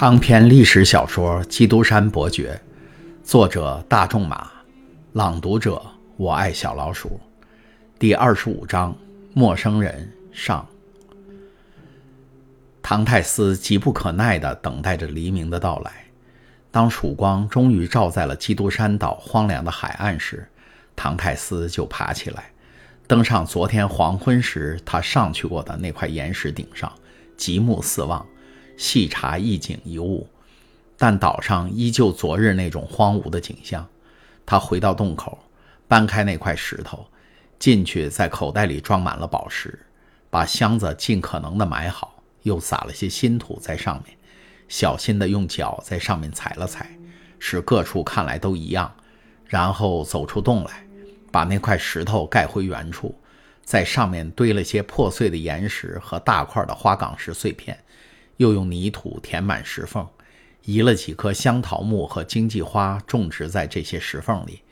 长篇历史小说《基督山伯爵》，作者大仲马，朗读者我爱小老鼠，第二十五章：陌生人上。唐泰斯急不可耐地等待着黎明的到来。当曙光终于照在了基督山岛荒凉的海岸时，唐泰斯就爬起来，登上昨天黄昏时他上去过的那块岩石顶上，极目四望。细查一景一物，但岛上依旧昨日那种荒芜的景象。他回到洞口，搬开那块石头，进去，在口袋里装满了宝石，把箱子尽可能的埋好，又撒了些新土在上面，小心的用脚在上面踩了踩，使各处看来都一样。然后走出洞来，把那块石头盖回原处，在上面堆了些破碎的岩石和大块的花岗石碎片。又用泥土填满石缝，移了几棵香桃木和荆棘花种植在这些石缝里，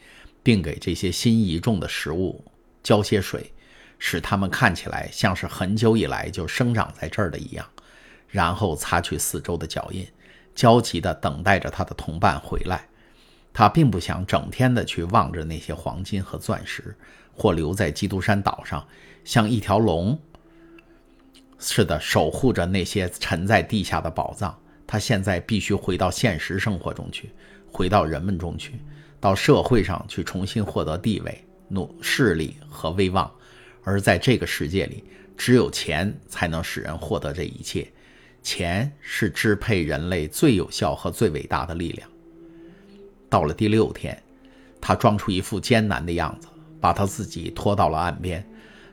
并给这些新移种的食物浇些水，使它们看起来像是很久以来就生长在这儿的一样。然后擦去四周的脚印，焦急地等待着他的同伴回来。他并不想整天的去望着那些黄金和钻石，或留在基督山岛上，像一条龙。是的，守护着那些沉在地下的宝藏。他现在必须回到现实生活中去，回到人们中去，到社会上去重新获得地位、努势力和威望。而在这个世界里，只有钱才能使人获得这一切。钱是支配人类最有效和最伟大的力量。到了第六天，他装出一副艰难的样子，把他自己拖到了岸边。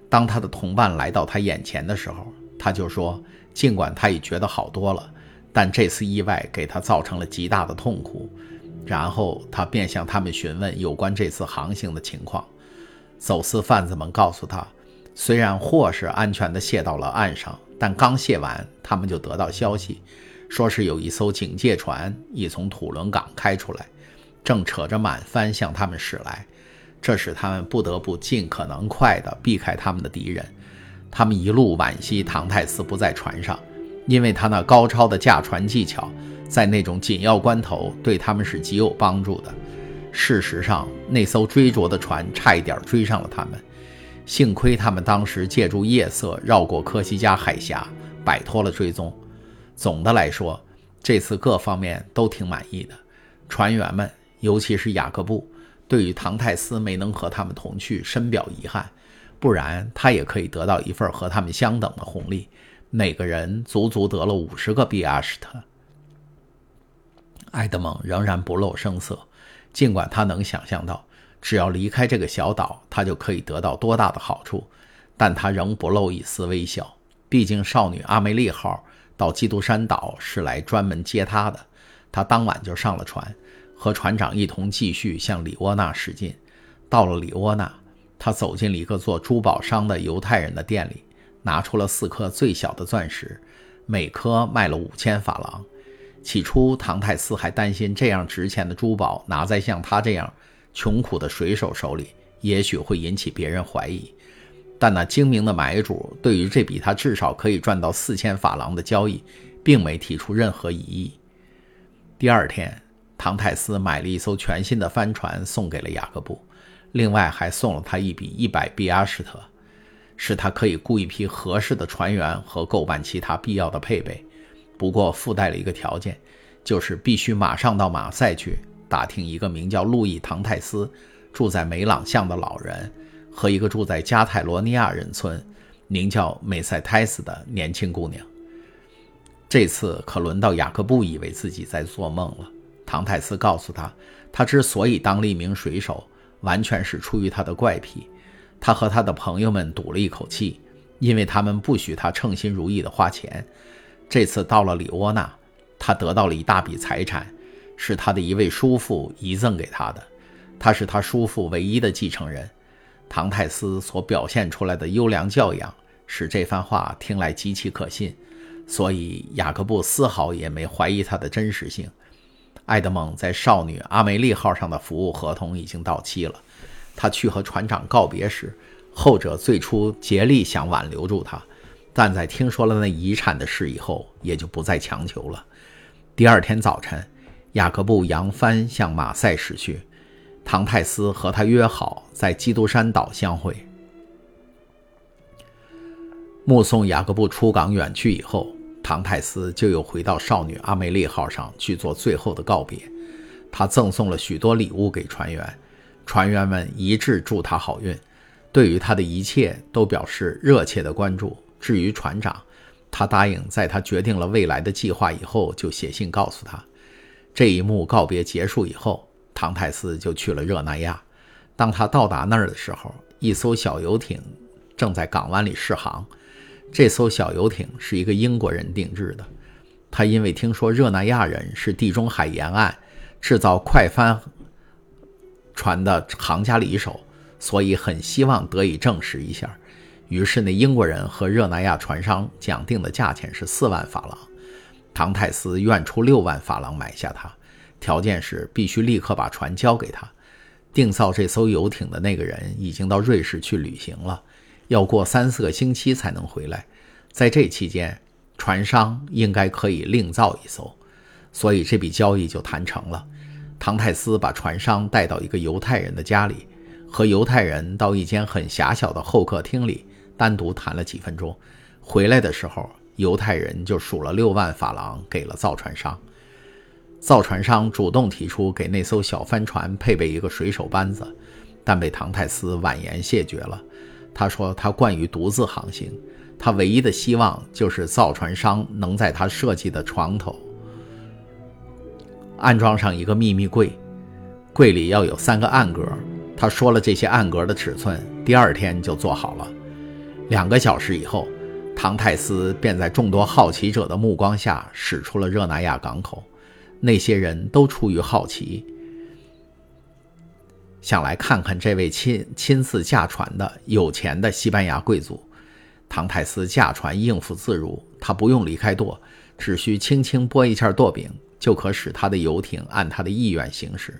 当他的同伴来到他眼前的时候，他就说，尽管他已觉得好多了，但这次意外给他造成了极大的痛苦。然后他便向他们询问有关这次航行的情况。走私贩子们告诉他，虽然货是安全地卸到了岸上，但刚卸完，他们就得到消息，说是有一艘警戒船已从土伦港开出来，正扯着满帆向他们驶来。这使他们不得不尽可能快地避开他们的敌人。他们一路惋惜唐泰斯不在船上，因为他那高超的驾船技巧，在那种紧要关头对他们是极有帮助的。事实上，那艘追逐的船差一点追上了他们，幸亏他们当时借助夜色绕过科西嘉海峡，摆脱了追踪。总的来说，这次各方面都挺满意的。船员们，尤其是雅各布，对于唐泰斯没能和他们同去，深表遗憾。不然，他也可以得到一份和他们相等的红利。每个人足足得了五十个比阿什特。埃德蒙仍然不露声色，尽管他能想象到，只要离开这个小岛，他就可以得到多大的好处，但他仍不露一丝微笑。毕竟，少女阿梅丽号到基督山岛是来专门接他的。他当晚就上了船，和船长一同继续向里沃纳驶进。到了里沃纳。他走进了一个做珠宝商的犹太人的店里，拿出了四颗最小的钻石，每颗卖了五千法郎。起初，唐泰斯还担心这样值钱的珠宝拿在像他这样穷苦的水手手里，也许会引起别人怀疑。但那精明的买主对于这笔他至少可以赚到四千法郎的交易，并没提出任何异议。第二天，唐泰斯买了一艘全新的帆船送给了雅各布。另外还送了他一笔一百比阿什特，使他可以雇一批合适的船员和购办其他必要的配备。不过附带了一个条件，就是必须马上到马赛去打听一个名叫路易·唐泰斯、住在梅朗巷的老人和一个住在加泰罗尼亚人村、名叫美塞泰斯的年轻姑娘。这次可轮到雅各布以为自己在做梦了。唐泰斯告诉他，他之所以当了一名水手。完全是出于他的怪癖，他和他的朋友们赌了一口气，因为他们不许他称心如意的花钱。这次到了里沃纳，他得到了一大笔财产，是他的一位叔父遗赠给他的，他是他叔父唯一的继承人。唐泰斯所表现出来的优良教养，使这番话听来极其可信，所以雅各布丝毫也没怀疑他的真实性。埃德蒙在少女阿梅丽号上的服务合同已经到期了。他去和船长告别时，后者最初竭力想挽留住他，但在听说了那遗产的事以后，也就不再强求了。第二天早晨，雅各布扬帆向马赛驶去，唐泰斯和他约好在基督山岛相会。目送雅各布出港远去以后，唐泰斯就又回到少女阿梅丽号上去做最后的告别。他赠送了许多礼物给船员，船员们一致祝他好运，对于他的一切都表示热切的关注。至于船长，他答应在他决定了未来的计划以后就写信告诉他。这一幕告别结束以后，唐泰斯就去了热那亚。当他到达那儿的时候，一艘小游艇正在港湾里试航。这艘小游艇是一个英国人定制的。他因为听说热那亚人是地中海沿岸制造快帆船的行家里手，所以很希望得以证实一下。于是，那英国人和热那亚船商讲定的价钱是四万法郎。唐泰斯愿出六万法郎买下它，条件是必须立刻把船交给他。定造这艘游艇的那个人已经到瑞士去旅行了。要过三四个星期才能回来，在这期间，船商应该可以另造一艘，所以这笔交易就谈成了。唐泰斯把船商带到一个犹太人的家里，和犹太人到一间很狭小的后客厅里单独谈了几分钟。回来的时候，犹太人就数了六万法郎给了造船商。造船商主动提出给那艘小帆船配备一个水手班子，但被唐泰斯婉言谢绝了。他说：“他惯于独自航行，他唯一的希望就是造船商能在他设计的床头安装上一个秘密柜，柜里要有三个暗格。他说了这些暗格的尺寸，第二天就做好了。两个小时以后，唐泰斯便在众多好奇者的目光下驶出了热那亚港口。那些人都出于好奇。”想来看看这位亲亲自驾船的有钱的西班牙贵族，唐泰斯驾船应付自如，他不用离开舵，只需轻轻拨一下舵柄，就可使他的游艇按他的意愿行驶。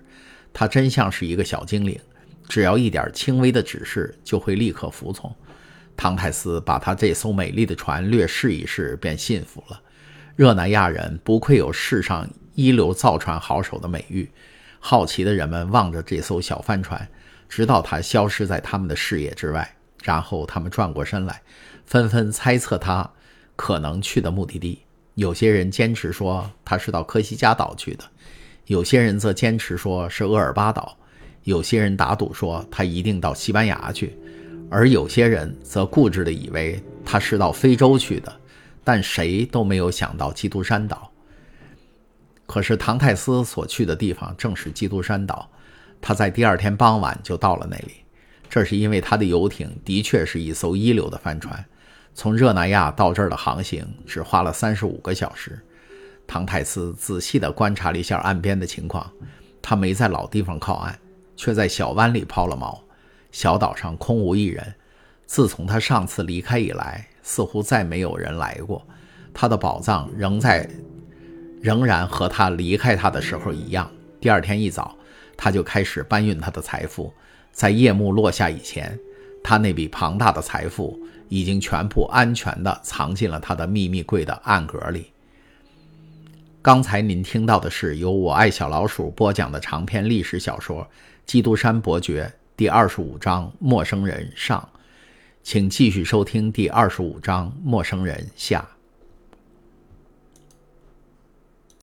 他真像是一个小精灵，只要一点轻微的指示，就会立刻服从。唐泰斯把他这艘美丽的船略试一试，便信服了。热那亚人不愧有世上一流造船好手的美誉。好奇的人们望着这艘小帆船，直到它消失在他们的视野之外。然后他们转过身来，纷纷猜测它可能去的目的地。有些人坚持说他是到科西嘉岛去的，有些人则坚持说是厄尔巴岛，有些人打赌说他一定到西班牙去，而有些人则固执地以为他是到非洲去的。但谁都没有想到基督山岛。可是唐泰斯所去的地方正是基督山岛，他在第二天傍晚就到了那里。这是因为他的游艇的确是一艘一流的帆船，从热那亚到这儿的航行只花了三十五个小时。唐泰斯仔细地观察了一下岸边的情况，他没在老地方靠岸，却在小湾里抛了锚。小岛上空无一人。自从他上次离开以来，似乎再没有人来过。他的宝藏仍在。仍然和他离开他的时候一样。第二天一早，他就开始搬运他的财富。在夜幕落下以前，他那笔庞大的财富已经全部安全地藏进了他的秘密柜的暗格里。刚才您听到的是由我爱小老鼠播讲的长篇历史小说《基督山伯爵》第二十五章《陌生人》上，请继续收听第二十五章《陌生人》下。